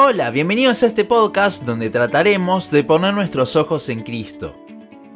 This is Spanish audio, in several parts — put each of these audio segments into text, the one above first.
Hola, bienvenidos a este podcast donde trataremos de poner nuestros ojos en Cristo.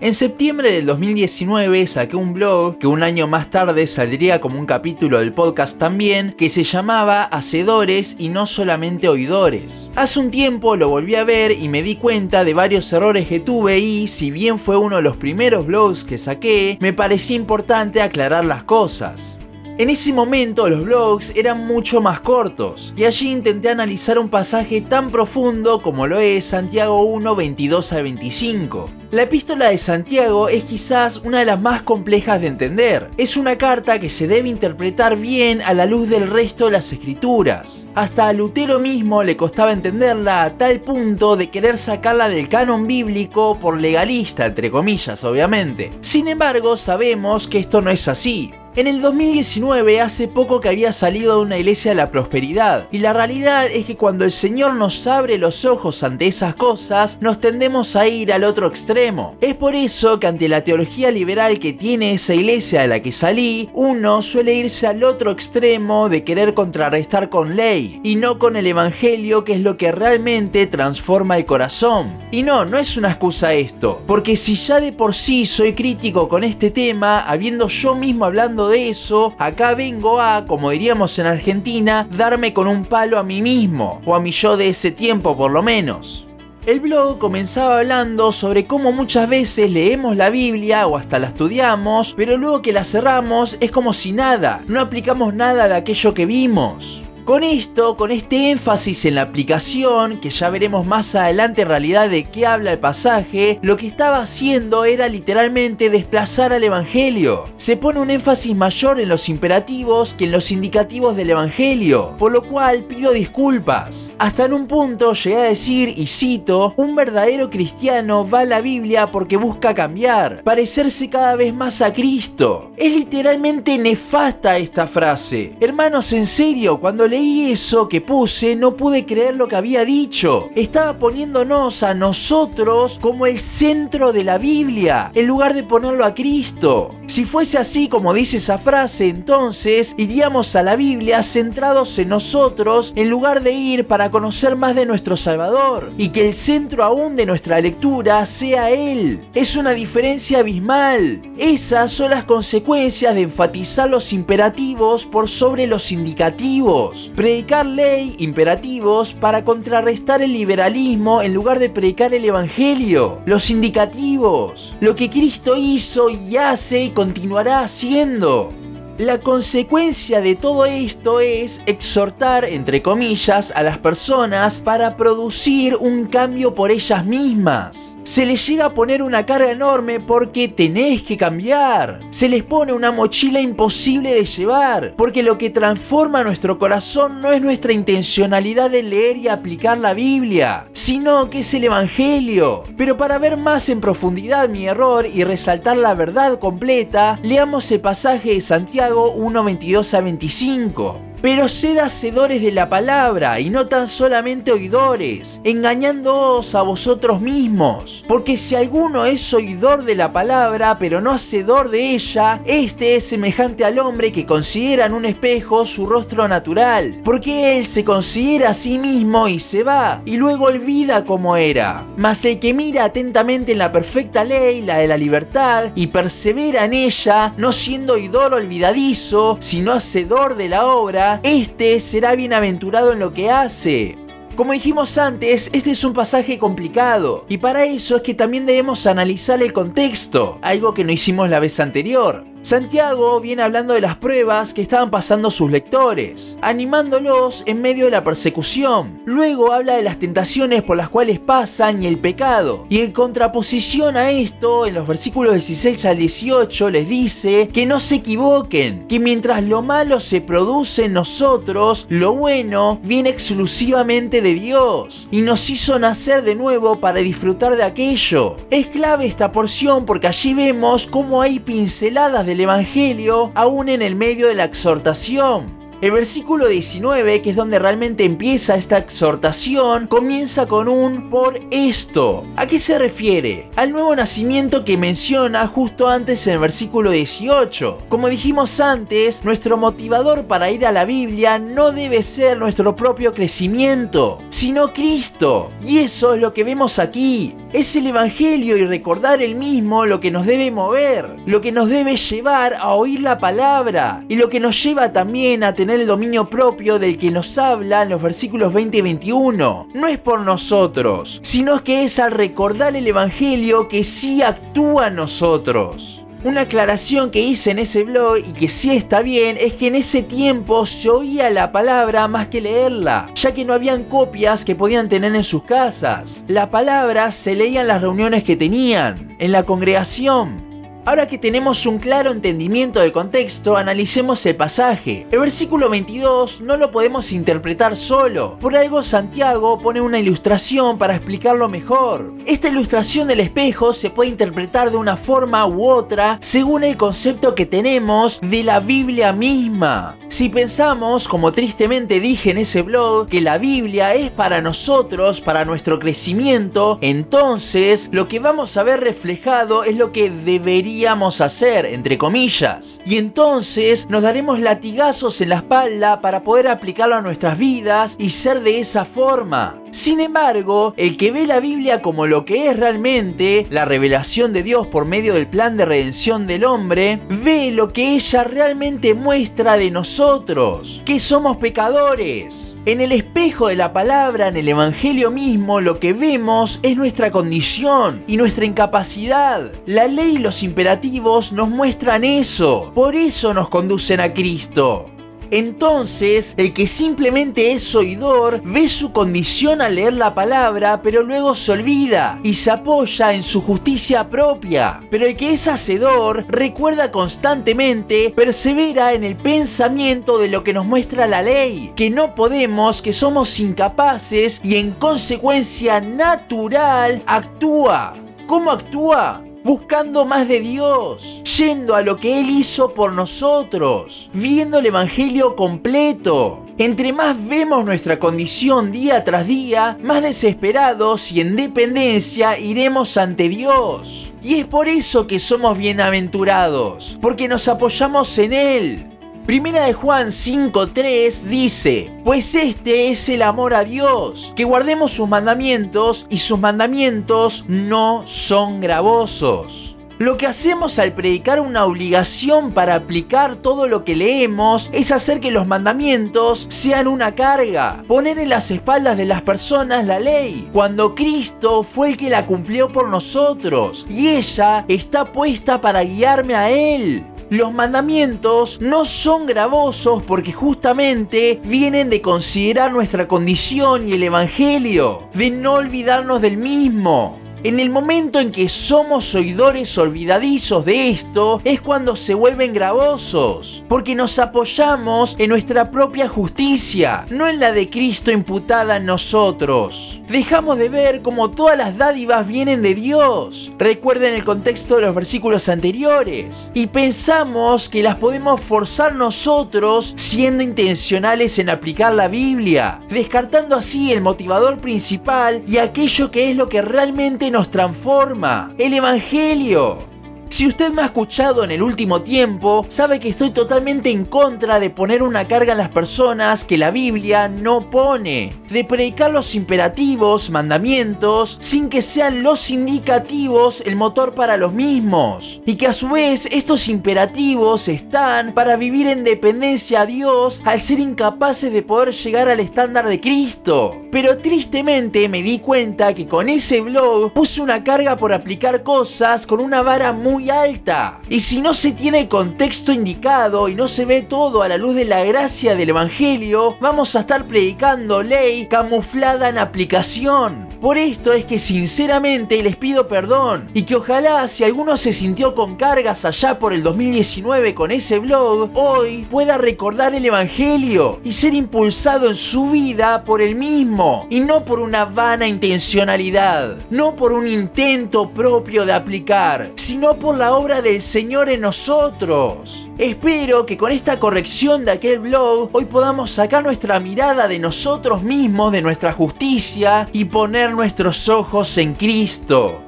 En septiembre del 2019 saqué un blog que un año más tarde saldría como un capítulo del podcast también, que se llamaba Hacedores y no solamente oidores. Hace un tiempo lo volví a ver y me di cuenta de varios errores que tuve y, si bien fue uno de los primeros blogs que saqué, me parecía importante aclarar las cosas. En ese momento los blogs eran mucho más cortos y allí intenté analizar un pasaje tan profundo como lo es Santiago 1, 22 al 25. La epístola de Santiago es quizás una de las más complejas de entender. Es una carta que se debe interpretar bien a la luz del resto de las escrituras. Hasta a Lutero mismo le costaba entenderla a tal punto de querer sacarla del canon bíblico por legalista, entre comillas, obviamente. Sin embargo, sabemos que esto no es así. En el 2019, hace poco que había salido de una iglesia de la prosperidad, y la realidad es que cuando el Señor nos abre los ojos ante esas cosas, nos tendemos a ir al otro extremo. Es por eso que ante la teología liberal que tiene esa iglesia de la que salí, uno suele irse al otro extremo de querer contrarrestar con ley, y no con el Evangelio que es lo que realmente transforma el corazón. Y no, no es una excusa esto, porque si ya de por sí soy crítico con este tema, habiendo yo mismo hablando de eso, acá vengo a, como diríamos en Argentina, darme con un palo a mí mismo, o a mi yo de ese tiempo por lo menos. El blog comenzaba hablando sobre cómo muchas veces leemos la Biblia o hasta la estudiamos, pero luego que la cerramos es como si nada, no aplicamos nada de aquello que vimos. Con esto, con este énfasis en la aplicación, que ya veremos más adelante en realidad de qué habla el pasaje, lo que estaba haciendo era literalmente desplazar al Evangelio. Se pone un énfasis mayor en los imperativos que en los indicativos del Evangelio, por lo cual pido disculpas. Hasta en un punto llegué a decir, y cito, un verdadero cristiano va a la Biblia porque busca cambiar, parecerse cada vez más a Cristo. Es literalmente nefasta esta frase. Hermanos, en serio, cuando leí eso que puse no pude creer lo que había dicho. Estaba poniéndonos a nosotros como el centro de la Biblia, en lugar de ponerlo a Cristo. Si fuese así como dice esa frase, entonces iríamos a la Biblia centrados en nosotros en lugar de ir para conocer más de nuestro Salvador y que el centro aún de nuestra lectura sea Él. Es una diferencia abismal. Esas son las consecuencias de enfatizar los imperativos por sobre los indicativos predicar ley, imperativos, para contrarrestar el liberalismo en lugar de predicar el Evangelio, los indicativos, lo que Cristo hizo y hace y continuará haciendo. La consecuencia de todo esto es exhortar, entre comillas, a las personas para producir un cambio por ellas mismas. Se les llega a poner una carga enorme porque tenés que cambiar. Se les pone una mochila imposible de llevar, porque lo que transforma nuestro corazón no es nuestra intencionalidad de leer y aplicar la Biblia, sino que es el Evangelio. Pero para ver más en profundidad mi error y resaltar la verdad completa, leamos el pasaje de Santiago 1, 22 a 25 pero sed hacedores de la palabra y no tan solamente oidores, engañándoos a vosotros mismos. Porque si alguno es oidor de la palabra, pero no hacedor de ella, este es semejante al hombre que considera en un espejo su rostro natural, porque él se considera a sí mismo y se va, y luego olvida cómo era. Mas el que mira atentamente en la perfecta ley, la de la libertad, y persevera en ella, no siendo oidor olvidadizo, sino hacedor de la obra, este será bienaventurado en lo que hace. Como dijimos antes, este es un pasaje complicado y para eso es que también debemos analizar el contexto, algo que no hicimos la vez anterior. Santiago viene hablando de las pruebas que estaban pasando sus lectores, animándolos en medio de la persecución. Luego habla de las tentaciones por las cuales pasan y el pecado. Y en contraposición a esto, en los versículos 16 al 18 les dice que no se equivoquen, que mientras lo malo se produce en nosotros, lo bueno viene exclusivamente de Dios y nos hizo nacer de nuevo para disfrutar de aquello. Es clave esta porción porque allí vemos cómo hay pinceladas de el Evangelio aún en el medio de la exhortación. El versículo 19, que es donde realmente empieza esta exhortación, comienza con un por esto. ¿A qué se refiere? Al nuevo nacimiento que menciona justo antes en el versículo 18. Como dijimos antes, nuestro motivador para ir a la Biblia no debe ser nuestro propio crecimiento, sino Cristo. Y eso es lo que vemos aquí. Es el Evangelio y recordar el mismo lo que nos debe mover, lo que nos debe llevar a oír la palabra y lo que nos lleva también a tener el dominio propio del que nos habla en los versículos 20 y 21. No es por nosotros, sino que es al recordar el Evangelio que sí actúa en nosotros. Una aclaración que hice en ese blog y que sí está bien es que en ese tiempo se oía la palabra más que leerla, ya que no habían copias que podían tener en sus casas. La palabra se leía en las reuniones que tenían, en la congregación, Ahora que tenemos un claro entendimiento del contexto, analicemos el pasaje. El versículo 22 no lo podemos interpretar solo. Por algo Santiago pone una ilustración para explicarlo mejor. Esta ilustración del espejo se puede interpretar de una forma u otra según el concepto que tenemos de la Biblia misma. Si pensamos, como tristemente dije en ese blog, que la Biblia es para nosotros, para nuestro crecimiento, entonces lo que vamos a ver reflejado es lo que debería hacer, entre comillas. Y entonces nos daremos latigazos en la espalda para poder aplicarlo a nuestras vidas y ser de esa forma. Sin embargo, el que ve la Biblia como lo que es realmente, la revelación de Dios por medio del plan de redención del hombre, ve lo que ella realmente muestra de nosotros, que somos pecadores. En el espejo de la palabra, en el Evangelio mismo, lo que vemos es nuestra condición y nuestra incapacidad. La ley y los imperativos nos muestran eso. Por eso nos conducen a Cristo. Entonces, el que simplemente es oidor ve su condición al leer la palabra, pero luego se olvida y se apoya en su justicia propia. Pero el que es hacedor recuerda constantemente, persevera en el pensamiento de lo que nos muestra la ley, que no podemos, que somos incapaces y en consecuencia natural actúa. ¿Cómo actúa? Buscando más de Dios, yendo a lo que Él hizo por nosotros, viendo el Evangelio completo. Entre más vemos nuestra condición día tras día, más desesperados y en dependencia iremos ante Dios. Y es por eso que somos bienaventurados, porque nos apoyamos en Él, Primera de Juan 5.3 dice, pues este es el amor a Dios, que guardemos sus mandamientos y sus mandamientos no son gravosos. Lo que hacemos al predicar una obligación para aplicar todo lo que leemos es hacer que los mandamientos sean una carga, poner en las espaldas de las personas la ley, cuando Cristo fue el que la cumplió por nosotros y ella está puesta para guiarme a Él. Los mandamientos no son gravosos porque justamente vienen de considerar nuestra condición y el Evangelio, de no olvidarnos del mismo. En el momento en que somos oidores olvidadizos de esto es cuando se vuelven gravosos, porque nos apoyamos en nuestra propia justicia, no en la de Cristo imputada en nosotros. Dejamos de ver cómo todas las dádivas vienen de Dios. Recuerden el contexto de los versículos anteriores. Y pensamos que las podemos forzar nosotros siendo intencionales en aplicar la Biblia, descartando así el motivador principal y aquello que es lo que realmente nos transforma, el Evangelio. Si usted me ha escuchado en el último tiempo, sabe que estoy totalmente en contra de poner una carga en las personas que la Biblia no pone, de predicar los imperativos, mandamientos, sin que sean los indicativos el motor para los mismos, y que a su vez estos imperativos están para vivir en dependencia a Dios al ser incapaces de poder llegar al estándar de Cristo. Pero tristemente me di cuenta que con ese blog puse una carga por aplicar cosas con una vara alta. Y si no se tiene contexto indicado y no se ve todo a la luz de la gracia del Evangelio, vamos a estar predicando ley camuflada en aplicación. Por esto es que sinceramente les pido perdón y que ojalá si alguno se sintió con cargas allá por el 2019 con ese blog, hoy pueda recordar el Evangelio y ser impulsado en su vida por el mismo y no por una vana intencionalidad, no por un intento propio de aplicar, sino por la obra del Señor en nosotros. Espero que con esta corrección de aquel blog hoy podamos sacar nuestra mirada de nosotros mismos, de nuestra justicia y poner nuestros ojos en Cristo.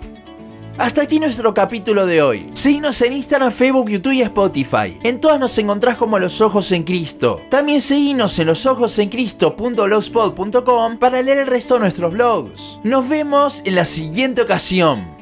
Hasta aquí nuestro capítulo de hoy. Seguinos en Instagram, Facebook, YouTube y Spotify. En todas nos encontrás como Los Ojos en Cristo. También seguinos en losojosencristo.blogspot.com para leer el resto de nuestros blogs. Nos vemos en la siguiente ocasión.